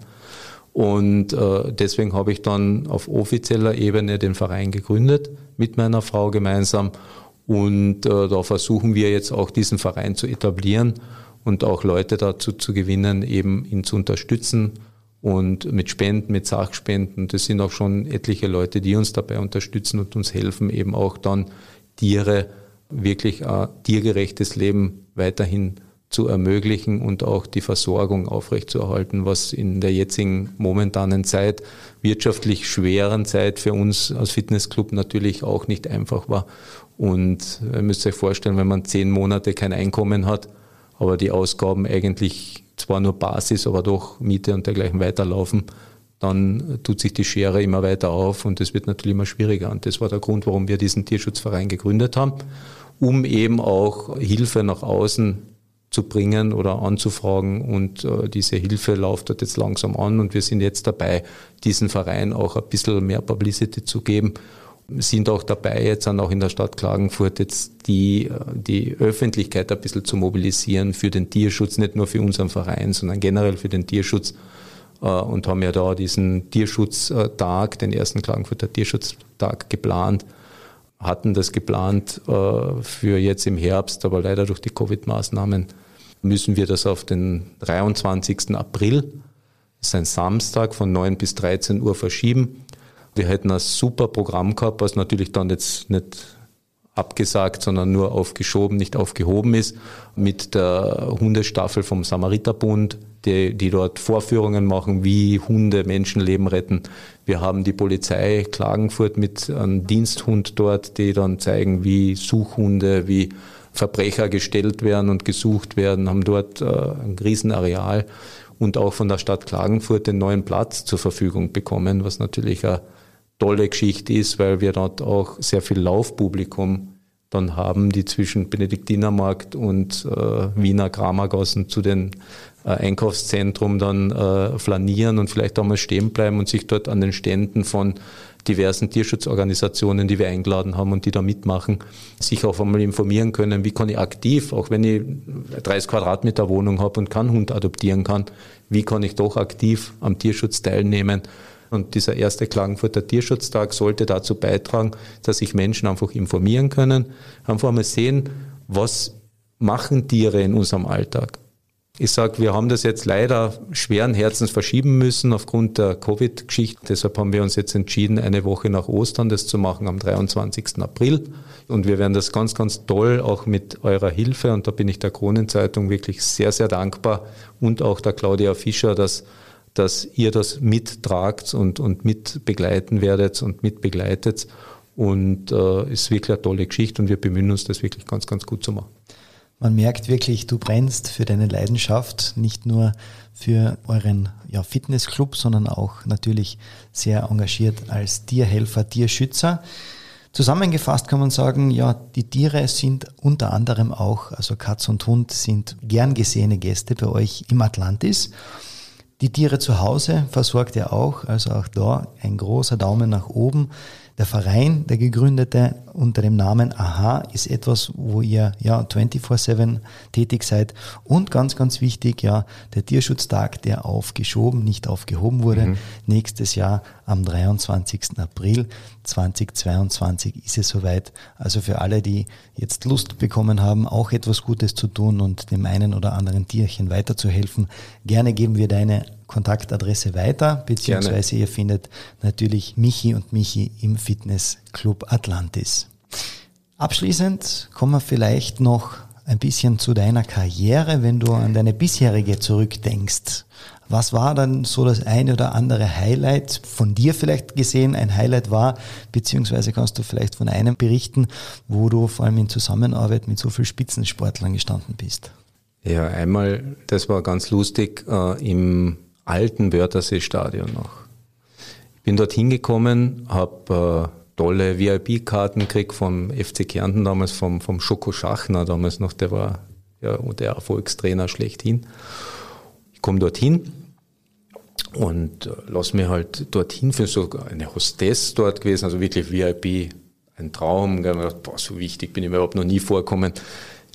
Und äh, deswegen habe ich dann auf offizieller Ebene den Verein gegründet, mit meiner Frau gemeinsam. Und äh, da versuchen wir jetzt auch diesen Verein zu etablieren und auch Leute dazu zu gewinnen, eben ihn zu unterstützen und mit Spenden, mit Sachspenden. Das sind auch schon etliche Leute, die uns dabei unterstützen und uns helfen, eben auch dann Tiere wirklich ein tiergerechtes Leben weiterhin zu ermöglichen und auch die Versorgung aufrechtzuerhalten, was in der jetzigen momentanen Zeit, wirtschaftlich schweren Zeit für uns als Fitnessclub natürlich auch nicht einfach war. Und ihr müsst euch vorstellen, wenn man zehn Monate kein Einkommen hat, aber die Ausgaben eigentlich zwar nur Basis, aber doch Miete und dergleichen weiterlaufen, dann tut sich die Schere immer weiter auf und es wird natürlich immer schwieriger. Und das war der Grund, warum wir diesen Tierschutzverein gegründet haben, um eben auch Hilfe nach außen zu bringen oder anzufragen. Und äh, diese Hilfe läuft dort jetzt langsam an und wir sind jetzt dabei, diesen Verein auch ein bisschen mehr Publicity zu geben sind auch dabei, jetzt dann auch in der Stadt Klagenfurt jetzt die, die Öffentlichkeit ein bisschen zu mobilisieren für den Tierschutz, nicht nur für unseren Verein, sondern generell für den Tierschutz äh, und haben ja da diesen Tierschutztag, den ersten Klagenfurter Tierschutztag geplant, hatten das geplant äh, für jetzt im Herbst, aber leider durch die Covid-Maßnahmen müssen wir das auf den 23. April, das ist ein Samstag von 9 bis 13 Uhr verschieben. Wir hätten ein super Programm gehabt, was natürlich dann jetzt nicht abgesagt, sondern nur aufgeschoben, nicht aufgehoben ist, mit der Hundestaffel vom Samariterbund, die, die dort Vorführungen machen, wie Hunde Menschenleben retten. Wir haben die Polizei Klagenfurt mit einem Diensthund dort, die dann zeigen, wie Suchhunde, wie Verbrecher gestellt werden und gesucht werden, haben dort äh, ein Riesenareal und auch von der Stadt Klagenfurt den neuen Platz zur Verfügung bekommen, was natürlich eine tolle Geschichte ist, weil wir dort auch sehr viel Laufpublikum dann haben, die zwischen Benediktinermarkt und äh, Wiener Kramergassen zu den äh, Einkaufszentrum dann äh, flanieren und vielleicht auch mal stehen bleiben und sich dort an den Ständen von diversen Tierschutzorganisationen, die wir eingeladen haben und die da mitmachen, sich auch einmal informieren können, wie kann ich aktiv, auch wenn ich 30 Quadratmeter Wohnung habe und keinen Hund adoptieren kann, wie kann ich doch aktiv am Tierschutz teilnehmen und dieser erste Klagenfurter Tierschutztag sollte dazu beitragen, dass sich Menschen einfach informieren können, einfach mal sehen, was machen Tiere in unserem Alltag. Ich sage, wir haben das jetzt leider schweren Herzens verschieben müssen aufgrund der Covid-Geschichte. Deshalb haben wir uns jetzt entschieden, eine Woche nach Ostern das zu machen am 23. April. Und wir werden das ganz, ganz toll auch mit eurer Hilfe, und da bin ich der Kronenzeitung wirklich sehr, sehr dankbar und auch der Claudia Fischer, dass dass ihr das mittragt und, und mit begleiten werdet und mitbegleitet. Und äh, ist wirklich eine tolle Geschichte und wir bemühen uns, das wirklich ganz, ganz gut zu machen.
Man merkt wirklich, du brennst für deine Leidenschaft, nicht nur für euren ja, Fitnessclub, sondern auch natürlich sehr engagiert als Tierhelfer, Tierschützer. Zusammengefasst kann man sagen, ja, die Tiere sind unter anderem auch, also Katz und Hund sind gern gesehene Gäste bei euch im Atlantis. Die Tiere zu Hause versorgt er auch, also auch da ein großer Daumen nach oben. Der Verein, der gegründete unter dem Namen AHA, ist etwas, wo ihr ja 24-7 tätig seid. Und ganz, ganz wichtig, ja, der Tierschutztag, der aufgeschoben, nicht aufgehoben wurde, mhm. nächstes Jahr am 23. April 2022 ist es soweit. Also für alle, die jetzt Lust bekommen haben, auch etwas Gutes zu tun und dem einen oder anderen Tierchen weiterzuhelfen, gerne geben wir deine Kontaktadresse weiter, beziehungsweise Gerne. ihr findet natürlich Michi und Michi im Fitnessclub Atlantis. Abschließend kommen wir vielleicht noch ein bisschen zu deiner Karriere, wenn du an deine bisherige zurückdenkst. Was war dann so das eine oder andere Highlight von dir vielleicht gesehen, ein Highlight war, beziehungsweise kannst du vielleicht von einem berichten, wo du vor allem in Zusammenarbeit mit so vielen Spitzensportlern gestanden bist?
Ja, einmal, das war ganz lustig, äh, im alten Wörthersee-Stadion noch. Ich bin dort hingekommen, habe äh, tolle VIP-Karten gekriegt vom FC Kärnten damals, vom, vom Schoko Schachner damals noch, der war ja, der Erfolgstrainer schlechthin. Ich komme dorthin und äh, lass mir halt dorthin für so eine Hostess dort gewesen, also wirklich VIP, ein Traum. Gedacht, boah, so wichtig bin ich mir überhaupt noch nie vorkommen.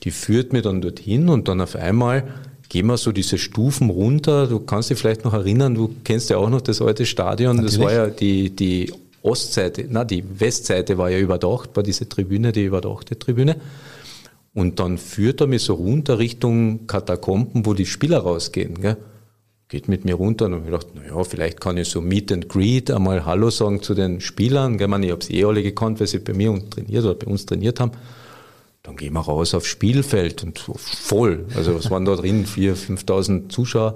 Die führt mir dann dorthin und dann auf einmal gehen wir so diese Stufen runter. Du kannst dich vielleicht noch erinnern, du kennst ja auch noch das alte Stadion. Natürlich. Das war ja die, die Ostseite, na, die Westseite war ja überdacht, war diese Tribüne, die überdachte Tribüne. Und dann führt er mich so runter Richtung Katakomben, wo die Spieler rausgehen. Gell? Geht mit mir runter und habe ich gedacht, naja, vielleicht kann ich so Meet and Greet einmal Hallo sagen zu den Spielern. Gell? Ich habe sie eh alle gekannt, weil sie bei mir trainiert oder bei uns trainiert haben. Dann gehen wir raus aufs Spielfeld und voll. Also was waren da drin? Vier, 5.000 Zuschauer.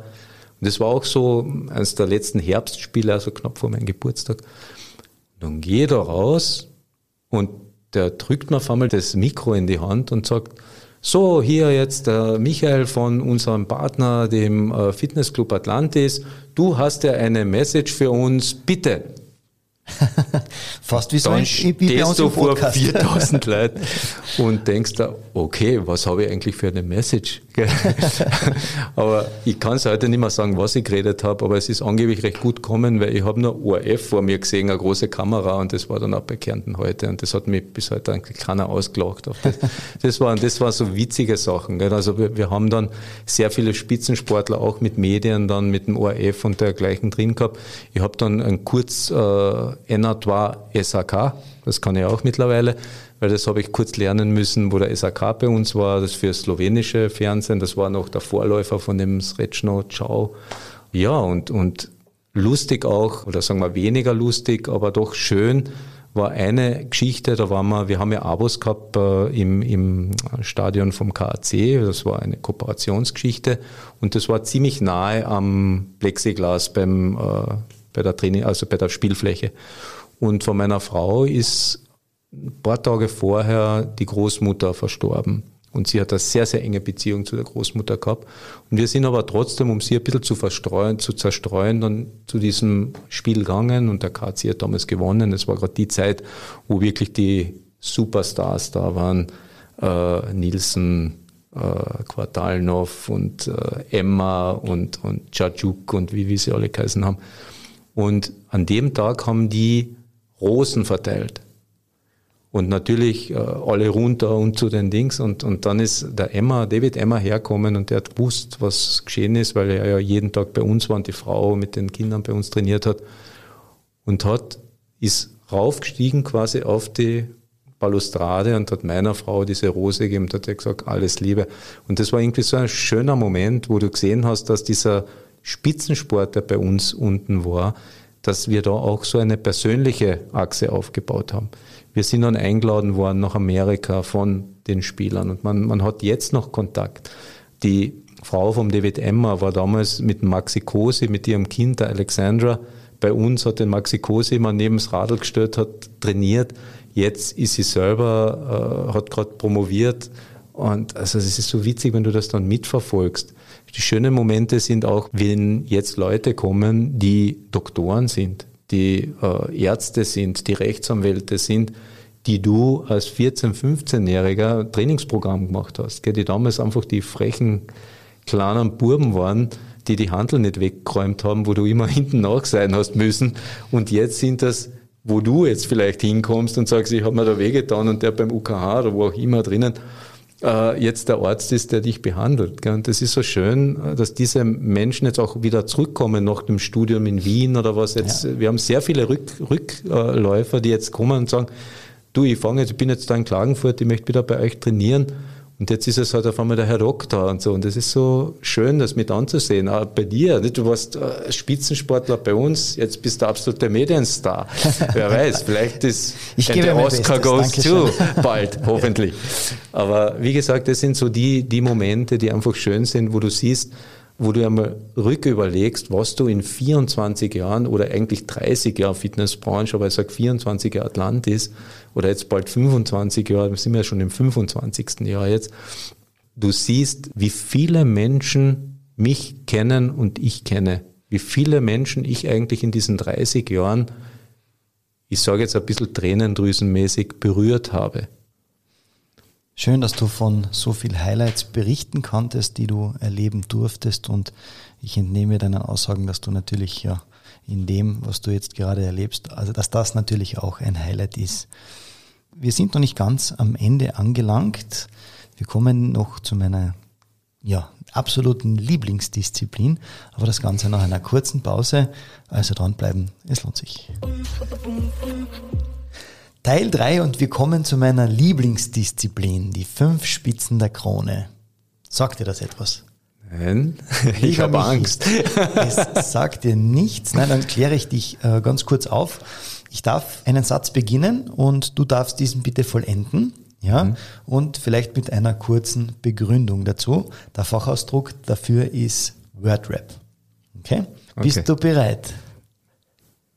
Und das war auch so eines der letzten Herbstspiele, also knapp vor meinem Geburtstag. Dann gehe ich da raus und der drückt mir auf einmal das Mikro in die Hand und sagt, so, hier jetzt der Michael von unserem Partner, dem äh, Fitnessclub Atlantis. Du hast ja eine Message für uns. Bitte.
Fast wie so
ein stehst du vor 4000 Leuten und denkst da, okay, was habe ich eigentlich für eine Message? aber ich kann es heute nicht mehr sagen, was ich geredet habe, aber es ist angeblich recht gut gekommen, weil ich habe nur ORF vor mir gesehen, eine große Kamera und das war dann auch bei Kärnten heute und das hat mich bis heute eigentlich keiner ausgelacht. Das, das, waren, das waren so witzige Sachen. Also wir, wir haben dann sehr viele Spitzensportler auch mit Medien dann mit dem ORF und dergleichen drin gehabt. Ich habe dann ein kurz äh, Enatoire SAK, das kann ich auch mittlerweile, weil das habe ich kurz lernen müssen, wo der SAK bei uns war, das für slowenische Fernsehen, das war noch der Vorläufer von dem Srečno Ciao. Ja, und, und lustig auch, oder sagen wir weniger lustig, aber doch schön, war eine Geschichte, da waren wir, wir haben ja Abos gehabt äh, im, im Stadion vom KAC, das war eine Kooperationsgeschichte und das war ziemlich nahe am Plexiglas beim, äh, bei der Training, also bei der Spielfläche. Und von meiner Frau ist ein paar Tage vorher die Großmutter verstorben. Und sie hat eine sehr, sehr enge Beziehung zu der Großmutter gehabt. Und wir sind aber trotzdem, um sie ein bisschen zu verstreuen, zu zerstreuen, dann zu diesem Spiel gegangen. Und der KC hat damals gewonnen. Es war gerade die Zeit, wo wirklich die Superstars da waren. Äh, Nielsen, äh, Quartalnov und äh, Emma und, und Chajuk und wie, wie sie alle geheißen haben. Und an dem Tag haben die Rosen verteilt und natürlich äh, alle runter und zu den Dings. Und, und dann ist der Emma, David Emma herkommen und der hat gewusst, was geschehen ist, weil er ja jeden Tag bei uns war und die Frau mit den Kindern bei uns trainiert hat. Und hat, ist raufgestiegen quasi auf die Balustrade und hat meiner Frau diese Rose gegeben und hat gesagt, alles Liebe. Und das war irgendwie so ein schöner Moment, wo du gesehen hast, dass dieser Spitzensport, der bei uns unten war, dass wir da auch so eine persönliche Achse aufgebaut haben. Wir sind dann eingeladen worden nach Amerika von den Spielern und man, man hat jetzt noch Kontakt. Die Frau vom David Emma war damals mit Maxi Cosi, mit ihrem Kind, der Alexandra, bei uns, hat den Maxi Cosi immer neben das Radl gestellt, hat trainiert. Jetzt ist sie selber, äh, hat gerade promoviert. Und also es ist so witzig, wenn du das dann mitverfolgst. Die schönen Momente sind auch, wenn jetzt Leute kommen, die Doktoren sind, die äh, Ärzte sind, die Rechtsanwälte sind, die du als 14-, 15-Jähriger Trainingsprogramm gemacht hast, die damals einfach die frechen kleinen Burben waren, die die Handel nicht weggeräumt haben, wo du immer hinten nach sein hast müssen. Und jetzt sind das, wo du jetzt vielleicht hinkommst und sagst, ich habe mir da wehgetan und der beim UKH oder wo auch immer drinnen jetzt der Arzt ist, der dich behandelt. Und das ist so schön, dass diese Menschen jetzt auch wieder zurückkommen nach dem Studium in Wien oder was jetzt. Ja. Wir haben sehr viele Rück, Rückläufer, die jetzt kommen und sagen, du, ich fange jetzt, ich bin jetzt da in Klagenfurt, ich möchte wieder bei euch trainieren. Und jetzt ist es halt auf einmal der Herr Doktor und so. Und das ist so schön, das mit anzusehen. Auch bei dir. Du warst äh, Spitzensportler bei uns, jetzt bist du absoluter Medienstar. Wer weiß, vielleicht ist
der
Oscar goes to bald, hoffentlich. Aber wie gesagt, das sind so die, die Momente, die einfach schön sind, wo du siehst, wo du einmal rücküberlegst, was du in 24 Jahren oder eigentlich 30 Jahren Fitnessbranche, aber ich sage 24 Jahre Atlantis oder jetzt bald 25 Jahre, wir sind ja schon im 25. Jahr jetzt, du siehst, wie viele Menschen mich kennen und ich kenne, wie viele Menschen ich eigentlich in diesen 30 Jahren, ich sage jetzt ein bisschen tränendrüsenmäßig, berührt habe.
Schön, dass du von so viel Highlights berichten konntest, die du erleben durftest. Und ich entnehme deinen Aussagen, dass du natürlich ja in dem, was du jetzt gerade erlebst, also dass das natürlich auch ein Highlight ist. Wir sind noch nicht ganz am Ende angelangt. Wir kommen noch zu meiner ja, absoluten Lieblingsdisziplin, aber das Ganze nach einer kurzen Pause. Also dranbleiben, es lohnt sich. Teil 3 und wir kommen zu meiner Lieblingsdisziplin, die fünf Spitzen der Krone. Sagt dir das etwas?
Nein, ich habe Angst.
Es sagt dir nichts. Nein, dann kläre ich dich äh, ganz kurz auf. Ich darf einen Satz beginnen und du darfst diesen bitte vollenden. Ja, mhm. und vielleicht mit einer kurzen Begründung dazu. Der Fachausdruck dafür ist Wordrap. Okay? okay? Bist du bereit?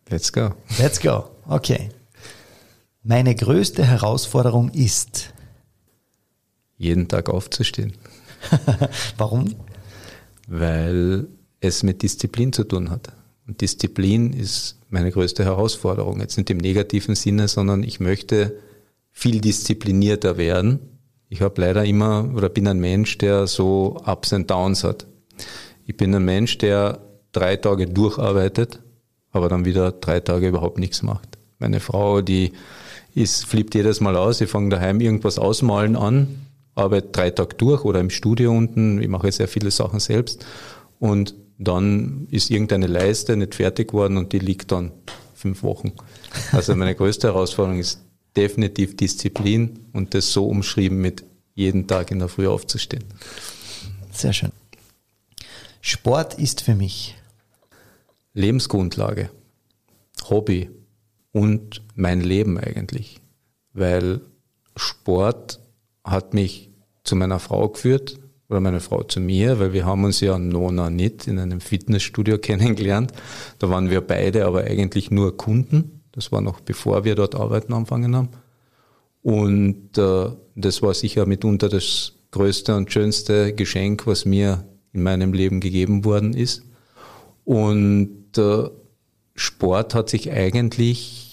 Let's go.
Let's go. Okay. Meine größte Herausforderung ist,
jeden Tag aufzustehen.
Warum?
Weil es mit Disziplin zu tun hat. Und Disziplin ist meine größte Herausforderung. Jetzt nicht im negativen Sinne, sondern ich möchte viel disziplinierter werden. Ich habe leider immer oder bin ein Mensch, der so Ups und Downs hat. Ich bin ein Mensch, der drei Tage durcharbeitet, aber dann wieder drei Tage überhaupt nichts macht. Meine Frau, die ist, flippt jedes Mal aus. Ich fange daheim irgendwas ausmalen an, arbeite drei Tage durch oder im Studio unten. Ich mache sehr viele Sachen selbst. Und dann ist irgendeine Leiste nicht fertig geworden und die liegt dann fünf Wochen. Also meine größte Herausforderung ist definitiv Disziplin und das so umschrieben mit jeden Tag in der Früh aufzustehen.
Sehr schön. Sport ist für mich
Lebensgrundlage, Hobby, und mein Leben eigentlich. Weil Sport hat mich zu meiner Frau geführt oder meine Frau zu mir, weil wir haben uns ja Nona nicht in einem Fitnessstudio kennengelernt. Da waren wir beide aber eigentlich nur Kunden. Das war noch bevor wir dort arbeiten angefangen haben. Und äh, das war sicher mitunter das größte und schönste Geschenk, was mir in meinem Leben gegeben worden ist. Und äh, Sport hat sich eigentlich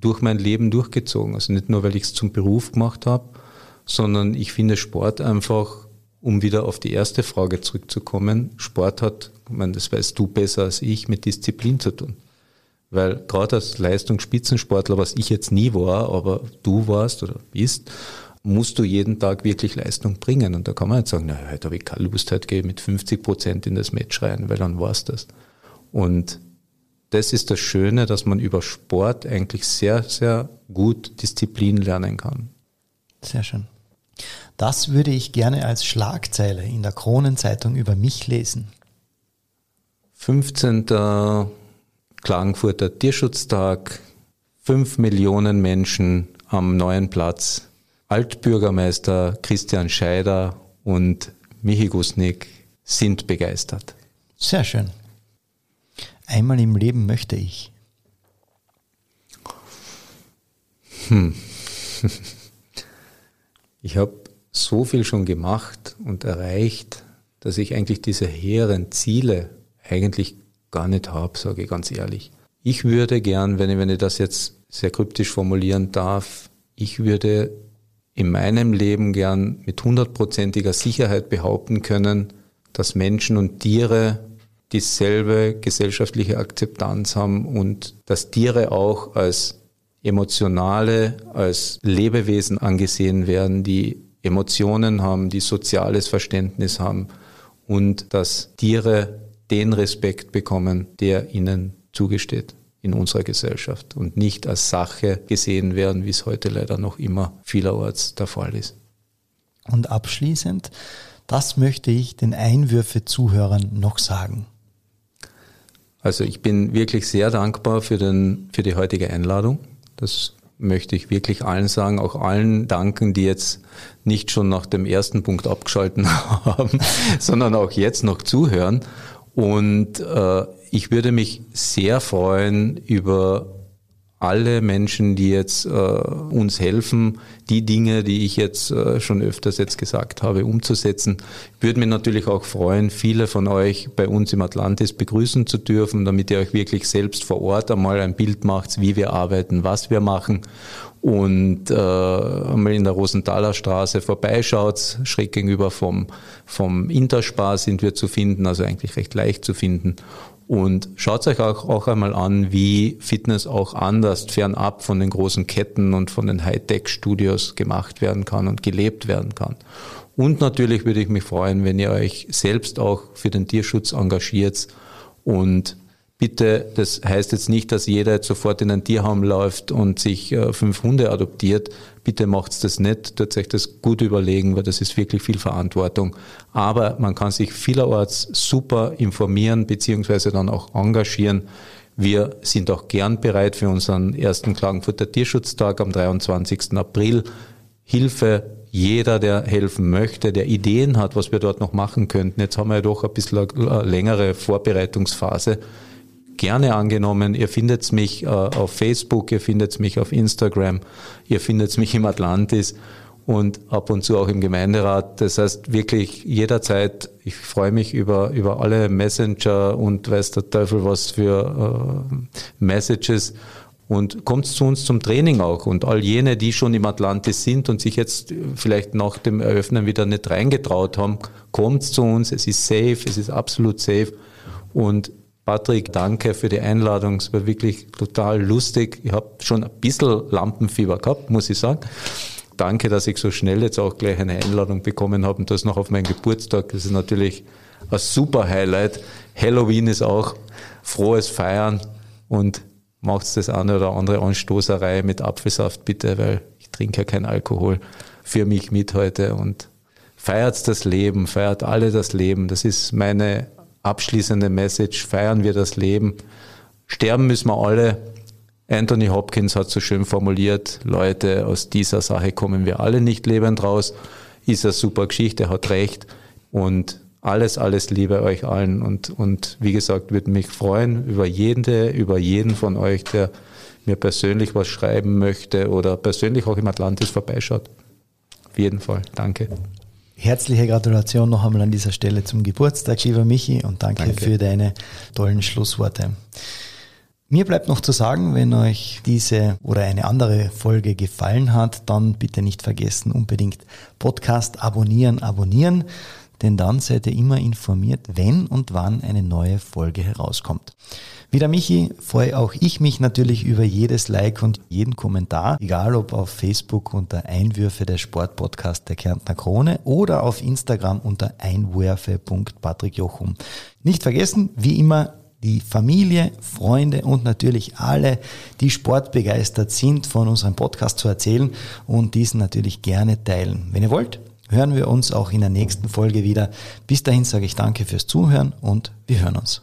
durch mein Leben durchgezogen. Also nicht nur, weil ich es zum Beruf gemacht habe, sondern ich finde Sport einfach, um wieder auf die erste Frage zurückzukommen, Sport hat, ich meine, das weißt du besser als ich, mit Disziplin zu tun. Weil gerade als Leistungsspitzensportler, was ich jetzt nie war, aber du warst oder bist, musst du jeden Tag wirklich Leistung bringen. Und da kann man nicht sagen, na, heute habe ich keine Lust, heute gehe ich mit 50 Prozent in das Match rein, weil dann war es das. Und das ist das Schöne, dass man über Sport eigentlich sehr, sehr gut Disziplin lernen kann.
Sehr schön. Das würde ich gerne als Schlagzeile in der Kronenzeitung über mich lesen.
15. Klagenfurter Tierschutztag, 5 Millionen Menschen am neuen Platz. Altbürgermeister Christian Scheider und Michi Gusnik sind begeistert.
Sehr schön. Einmal im Leben möchte ich.
Hm. Ich habe so viel schon gemacht und erreicht, dass ich eigentlich diese hehren Ziele eigentlich gar nicht habe, sage ich ganz ehrlich. Ich würde gern, wenn ich, wenn ich das jetzt sehr kryptisch formulieren darf, ich würde in meinem Leben gern mit hundertprozentiger Sicherheit behaupten können, dass Menschen und Tiere dieselbe gesellschaftliche Akzeptanz haben und dass Tiere auch als emotionale, als Lebewesen angesehen werden, die Emotionen haben, die soziales Verständnis haben und dass Tiere den Respekt bekommen, der ihnen zugesteht in unserer Gesellschaft und nicht als Sache gesehen werden, wie es heute leider noch immer vielerorts der Fall ist.
Und abschließend, das möchte ich den Einwürfe-Zuhörern noch sagen.
Also ich bin wirklich sehr dankbar für, den, für die heutige Einladung. Das möchte ich wirklich allen sagen, auch allen danken, die jetzt nicht schon nach dem ersten Punkt abgeschalten haben, sondern auch jetzt noch zuhören und äh, ich würde mich sehr freuen über alle Menschen, die jetzt äh, uns helfen, die Dinge, die ich jetzt äh, schon öfters jetzt gesagt habe, umzusetzen. Ich würde mich natürlich auch freuen, viele von euch bei uns im Atlantis begrüßen zu dürfen, damit ihr euch wirklich selbst vor Ort einmal ein Bild macht, wie wir arbeiten, was wir machen und äh, einmal in der Rosenthaler Straße vorbeischaut, schräg gegenüber vom, vom Interspar sind wir zu finden, also eigentlich recht leicht zu finden. Und schaut euch auch, auch einmal an, wie Fitness auch anders fernab von den großen Ketten und von den Hightech-Studios gemacht werden kann und gelebt werden kann. Und natürlich würde ich mich freuen, wenn ihr euch selbst auch für den Tierschutz engagiert und Bitte, das heißt jetzt nicht, dass jeder jetzt sofort in ein Tierheim läuft und sich äh, fünf Hunde adoptiert. Bitte macht's das nicht, tut euch das gut überlegen, weil das ist wirklich viel Verantwortung. Aber man kann sich vielerorts super informieren beziehungsweise dann auch engagieren. Wir sind auch gern bereit für unseren ersten Klagenfurter Tierschutztag am 23. April. Hilfe jeder, der helfen möchte, der Ideen hat, was wir dort noch machen könnten. Jetzt haben wir ja doch ein bisschen eine längere Vorbereitungsphase gerne angenommen. Ihr findet mich äh, auf Facebook, ihr findet mich auf Instagram, ihr findet mich im Atlantis und ab und zu auch im Gemeinderat. Das heißt wirklich jederzeit, ich freue mich über, über alle Messenger und weiß der Teufel was für äh, Messages und kommt zu uns zum Training auch. Und all jene, die schon im Atlantis sind und sich jetzt vielleicht nach dem Eröffnen wieder nicht reingetraut haben, kommt zu uns. Es ist safe, es ist absolut safe. Und Patrick, danke für die Einladung. Es war wirklich total lustig. Ich habe schon ein bisschen Lampenfieber gehabt, muss ich sagen. Danke, dass ich so schnell jetzt auch gleich eine Einladung bekommen habe und das noch auf meinen Geburtstag. Das ist natürlich ein super Highlight. Halloween ist auch frohes Feiern und macht das eine oder andere Anstoßerei mit Apfelsaft bitte, weil ich trinke ja keinen Alkohol für mich mit heute und feiert das Leben, feiert alle das Leben. Das ist meine abschließende Message, feiern wir das Leben. Sterben müssen wir alle, Anthony Hopkins hat so schön formuliert, Leute, aus dieser Sache kommen wir alle nicht lebend raus. Ist eine super Geschichte, hat recht. Und alles, alles Liebe euch allen. Und, und wie gesagt, würde mich freuen über jeden, über jeden von euch, der mir persönlich was schreiben möchte oder persönlich auch im Atlantis vorbeischaut. Auf jeden Fall. Danke.
Herzliche Gratulation noch einmal an dieser Stelle zum Geburtstag, lieber Michi, und danke, danke. für deine tollen Schlussworte. Mir bleibt noch zu sagen, wenn euch diese oder eine andere Folge gefallen hat, dann bitte nicht vergessen, unbedingt Podcast abonnieren, abonnieren, denn dann seid ihr immer informiert, wenn und wann eine neue Folge herauskommt. Wie der Michi freue auch ich mich natürlich über jedes Like und jeden Kommentar, egal ob auf Facebook unter Einwürfe der Sportpodcast der Kärntner Krone oder auf Instagram unter einwürfe.patrickjochum. Nicht vergessen, wie immer die Familie, Freunde und natürlich alle, die sportbegeistert sind, von unserem Podcast zu erzählen und diesen natürlich gerne teilen. Wenn ihr wollt, hören wir uns auch in der nächsten Folge wieder. Bis dahin sage ich danke fürs Zuhören und wir hören uns.